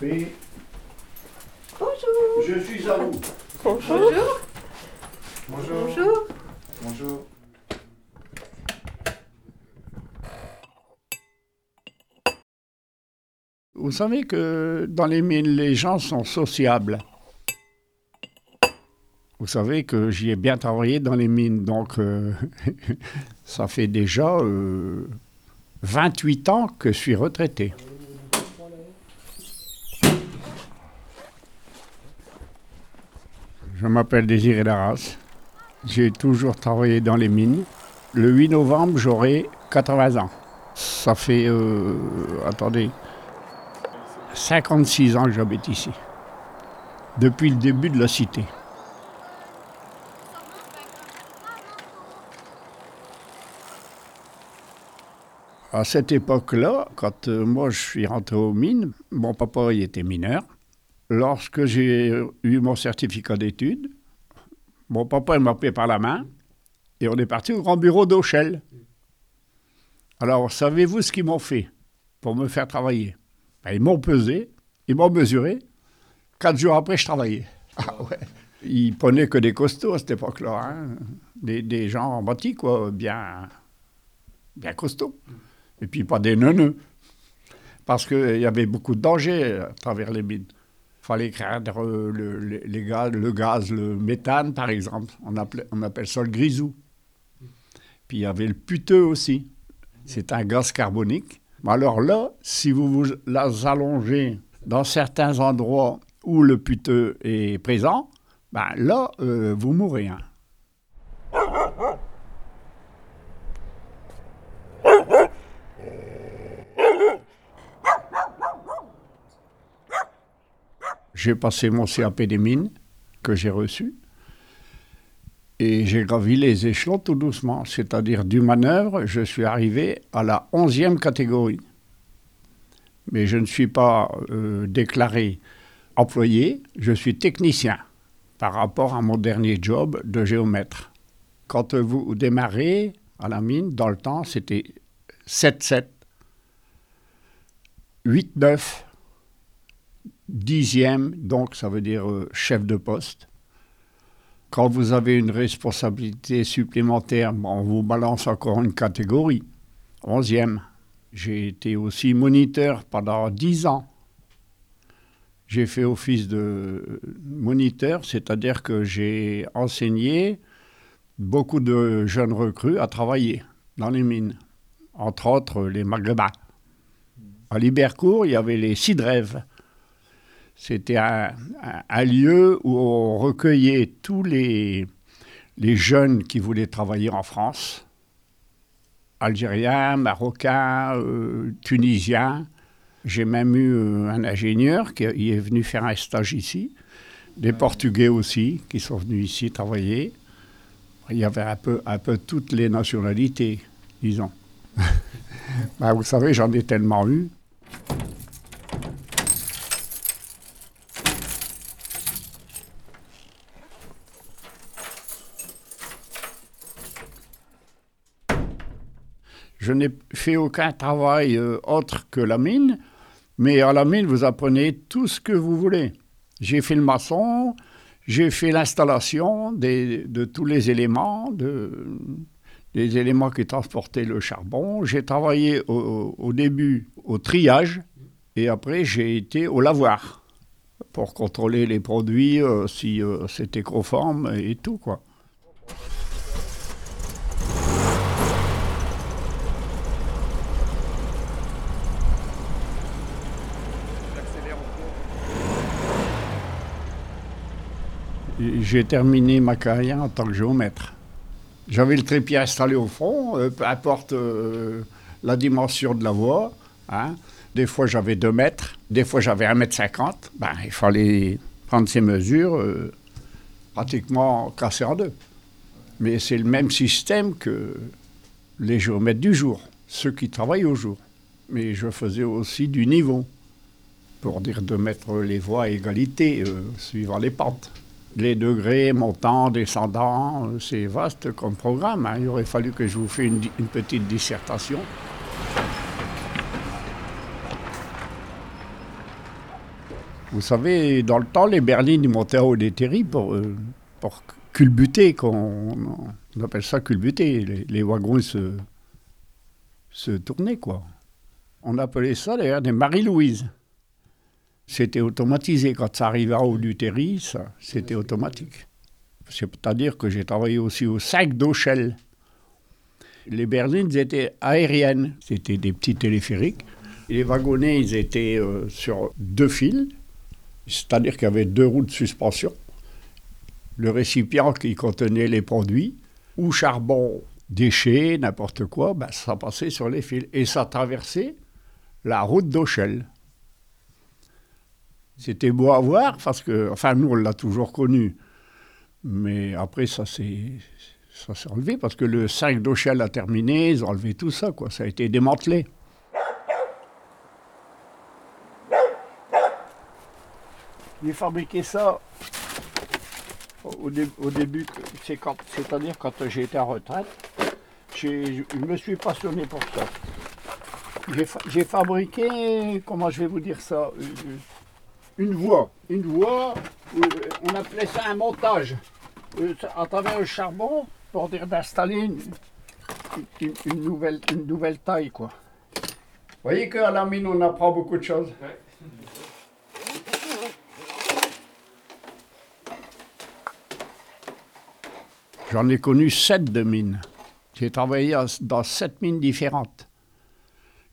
Bonjour. Je suis à vous. Bonjour. Bonjour. Bonjour. Bonjour. Vous savez que dans les mines, les gens sont sociables. Vous savez que j'y ai bien travaillé dans les mines, donc euh, ça fait déjà euh, 28 ans que je suis retraité. Je m'appelle Désiré Darras. J'ai toujours travaillé dans les mines. Le 8 novembre, j'aurai 80 ans. Ça fait, euh, attendez, 56 ans que j'habite ici. Depuis le début de la cité. À cette époque-là, quand euh, moi je suis rentré aux mines, mon papa il était mineur. Lorsque j'ai eu mon certificat d'études, mon papa m'a pris par la main et on est parti au grand bureau d'Auchel. Alors, savez-vous ce qu'ils m'ont fait pour me faire travailler? Ben, Ils m'ont pesé, ils m'ont mesuré. Quatre jours après, je travaillais. Ah ouais. Ils prenaient que des costauds à cette époque-là. hein. Des, des gens en bâti, quoi, bien, bien costauds. Et puis pas des neuneux. Parce qu'il y avait beaucoup de dangers à travers les mines. Fallait craindre euh, le, le- les gaz, le gaz, le méthane, par exemple. On, appelait- on appelle ça le grisou. Puis il y avait le puteux aussi. C'est un gaz carbonique. Alors là, si vous vous allongez dans certains endroits où le puteux est présent, ben là, euh, vous mourrez. hein. J'ai passé mon CAP des mines que j'ai reçu et j'ai gravi les échelons tout doucement. C'est-à-dire du manœuvre, je suis arrivé à la 11e catégorie. Mais je ne suis pas euh, déclaré employé, je suis technicien par rapport à mon dernier job de géomètre. Quand vous démarrez à la mine, dans le temps, c'était 7-7, 8-9, dixième, donc ça veut dire euh, chef de poste. Quand vous avez une responsabilité supplémentaire, on vous balance encore une catégorie, onzième. J'ai été aussi moniteur pendant dix ans. J'ai fait office de moniteur, c'est-à-dire que j'ai enseigné beaucoup de jeunes recrues à travailler dans les mines, entre autres les Maghrébins. À Libercourt, il y avait les Cidrèves. C'était un, un- un lieu où on recueillait tous les, les jeunes qui voulaient travailler en France, algériens, marocains, euh, tunisiens. J'ai même eu euh, un ingénieur qui est venu faire un stage ici, des Portugais aussi qui sont venus ici travailler. Il y avait un peu, un peu toutes les nationalités, disons. Ben, vous savez, j'en ai tellement eu. Je n'ai fait aucun travail euh, autre que la mine, mais à la mine, vous apprenez tout ce que vous voulez. J'ai fait le maçon, j'ai fait l'installation de tous les éléments, de- des éléments qui transportaient le charbon. J'ai travaillé au, au début au triage et après j'ai été au lavoir pour contrôler les produits, euh, si euh, c'était conforme et tout quoi. J'ai terminé ma carrière en tant que géomètre. J'avais le trépied installé au euh, peu importe euh, la dimension de la voie. hein. Des fois j'avais 2 mètres, des fois j'avais 1 mètre 50. Ben, il fallait prendre ces mesures, euh, pratiquement casser en deux. Mais c'est le même système que les géomètres du jour, ceux qui travaillent au jour. Mais je faisais aussi du niveau, pour dire de mettre les voies à égalité, euh, suivant les pentes. Les degrés montants, descendants, euh, c'est vaste comme programme. hein. Il aurait fallu que je vous fasse une, petite dissertation. Vous savez, dans le temps, les berlines montaient en haut des terris pour, euh, culbuter, on appelle ça culbuter. Les, les wagons se, se tournaient, quoi. On appelait ça d'ailleurs des Marie-Louise. C'était automatisé. Quand ça arrivait en haut du terri, c'était automatique. C'est-à-dire que j'ai travaillé aussi au sac d'Auchel. Les berlines étaient aériennes. C'était des petits téléphériques. Les wagonnets, ils étaient euh, sur deux fils. C'est-à-dire qu'il y avait deux roues de suspension. Le récipient qui contenait les produits, ou charbon, déchets, n'importe quoi, ben, ça passait sur les fils. Et ça traversait la route d'Auchel. C'était beau à voir parce que, enfin, nous, on l'a toujours connu. Mais après, ça s'est, enlevé parce que le 5 d'Auchel a terminé, ils ont enlevé tout ça, quoi. Ça a été démantelé. J'ai fabriqué ça au, au début, c'est-à-dire quand j'ai été en retraite. Je me suis passionné pour ça. J'ai fabriqué, comment je vais vous dire ça, euh, une voie. Une voie, euh, on appelait ça un montage. Euh, à travers le charbon, pour dire d'installer une, une- une nouvelle, une nouvelle taille, quoi. Vous voyez qu'à la mine, on apprend beaucoup de choses. J'en ai connu sept de mines. J'ai travaillé dans sept mines différentes.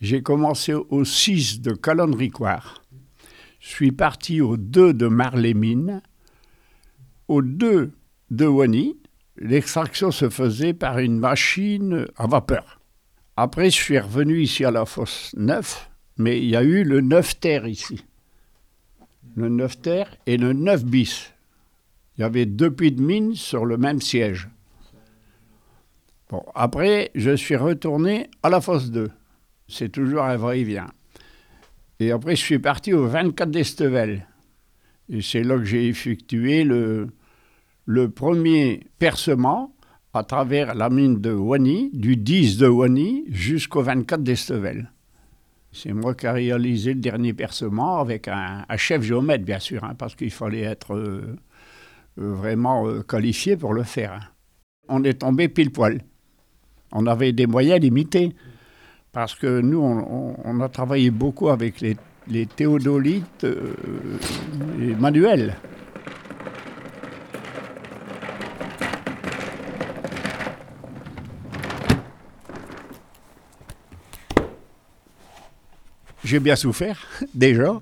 J'ai commencé au 6 de Colonne-Ricoire. Je suis parti au 2 de Marley-Mines. Au 2 de Wany, l'extraction se faisait par une machine à vapeur. Après, je suis revenu ici à la fosse 9, mais il y a eu le 9 terre ici. Le 9 terre et le 9 bis. Il y avait deux puits de mine sur le même siège. Bon, après, je suis retourné à la fosse 2. C'est toujours un va-et-vient. Et après, je suis parti au 24 d'Estevel. Et c'est là que j'ai effectué le, premier percement à travers la mine de Wany, du 10 de Wany jusqu'au 24 d'Estevel. C'est moi qui ai réalisé le dernier percement avec un, un chef géomètre, bien sûr, hein, parce qu'il fallait être euh, euh, vraiment euh, qualifié pour le faire. hein. On est tombé pile poil. On avait des moyens limités. Parce que nous, on, a travaillé beaucoup avec les, théodolites euh, et manuels. J'ai bien souffert, déjà.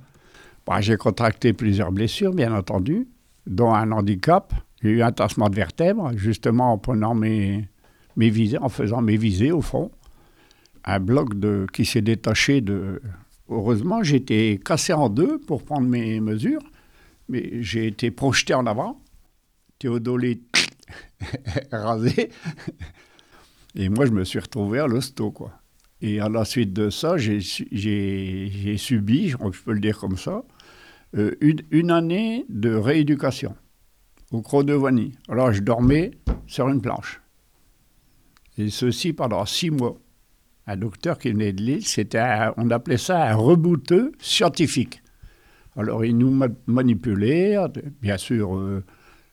Bon, j'ai contracté plusieurs blessures, bien entendu, dont un handicap. J'ai eu un tassement de vertèbres, justement en prenant mes, mes visées, en faisant mes visées au fond un bloc de, qui s'est détaché de. Heureusement, été cassé en deux pour prendre mes mesures, mais j'ai été projeté en avant. Théodolite rasé. Et moi, je me suis retrouvé à l'hosto, quoi. Et à la suite de ça, j'ai su- j'ai j'ai subi, je crois que je peux le dire comme ça, euh, une, une année de rééducation au Croc de Vanille. Alors, je dormais sur une planche. Et ceci pendant six mois un docteur qui venait de Lille, c'était on appelait ça un rebouteux scientifique. Alors il nous ma- manipulait, bien sûr, il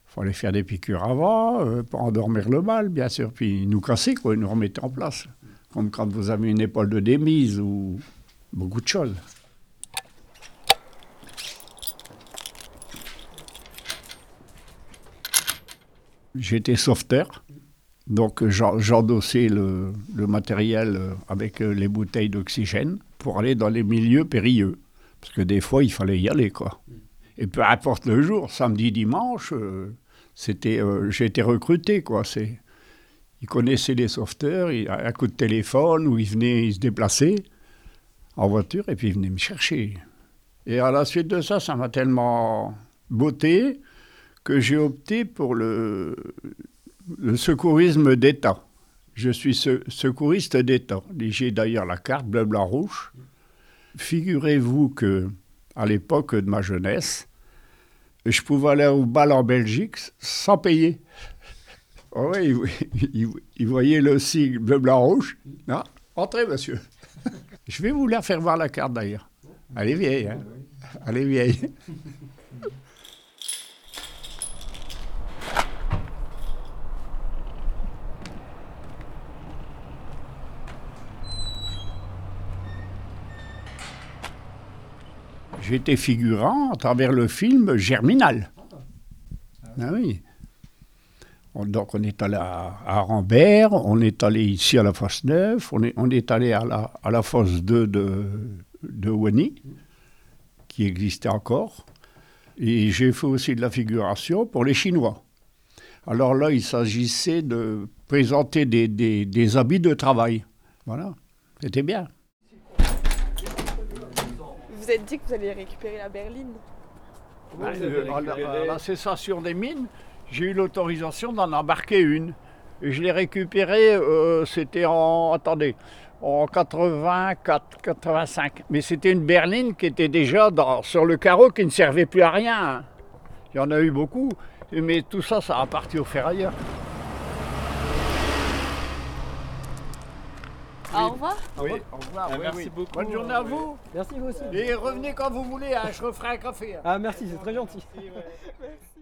fallait faire des piqûres avant, euh, pour endormir le mal, bien sûr, puis il nous cassait, quoi, il nous remettait en place. Comme quand vous avez une épaule de démise ou beaucoup de choses. J'étais sauveteur. Donc j'en- j'endossais le, matériel euh, avec euh, les bouteilles d'oxygène pour aller dans les milieux périlleux. Parce que des fois, il fallait y aller, quoi. Et peu importe le jour, samedi, dimanche, euh, c'était, euh, j'ai été recruté, quoi. C'est, ils connaissaient les sauveteurs, ils- un coup de téléphone, où ils venaient, ils se déplaçaient en voiture, et puis ils venaient me chercher. Et à la suite de ça, ça m'a tellement botté que j'ai opté pour le, le secourisme d'État. Je suis se- secouriste d'État. J'ai d'ailleurs la carte bleu, blanc, rouge. Figurez-vous que à l'époque de ma jeunesse, je pouvais aller au bal en Belgique sans payer. Oh oui, il, voyait le sigle bleu, blanc, rouge. Ah, entrez, monsieur. Je vais vous la faire voir la carte d'ailleurs. Elle est vieille. Hein Elle est vieille. J'étais figurant à travers le film Germinal. Ah oui. On- donc on est allé à, à Rambert, on est allé ici à la fosse 9, on est, on est allé à la, à la fosse 2 de, de qui existait encore. Et j'ai fait aussi de la figuration pour les Chinois. Alors là, il s'agissait de présenter des, des- des habits de travail. Voilà, c'était bien. Vous vous êtes dit que vous alliez récupérer la berline. Ah, euh, à la- à la cessation des mines, j'ai eu l'autorisation d'en embarquer une. Et je l'ai récupérée, euh, c'était en. Attendez, en 84, 85. Mais c'était une berline qui était déjà dans- sur le carreau qui ne servait plus à rien. Il y en a eu beaucoup, mais tout ça, ça a parti au ferrailleur. Au revoir. Oui, au revoir. Ah, oui, merci oui. beaucoup. Bonne journée à vous. Merci vous aussi. Et revenez quand vous voulez, hein, je referai un café. hein. Ah merci, c'est très gentil. Merci, ouais.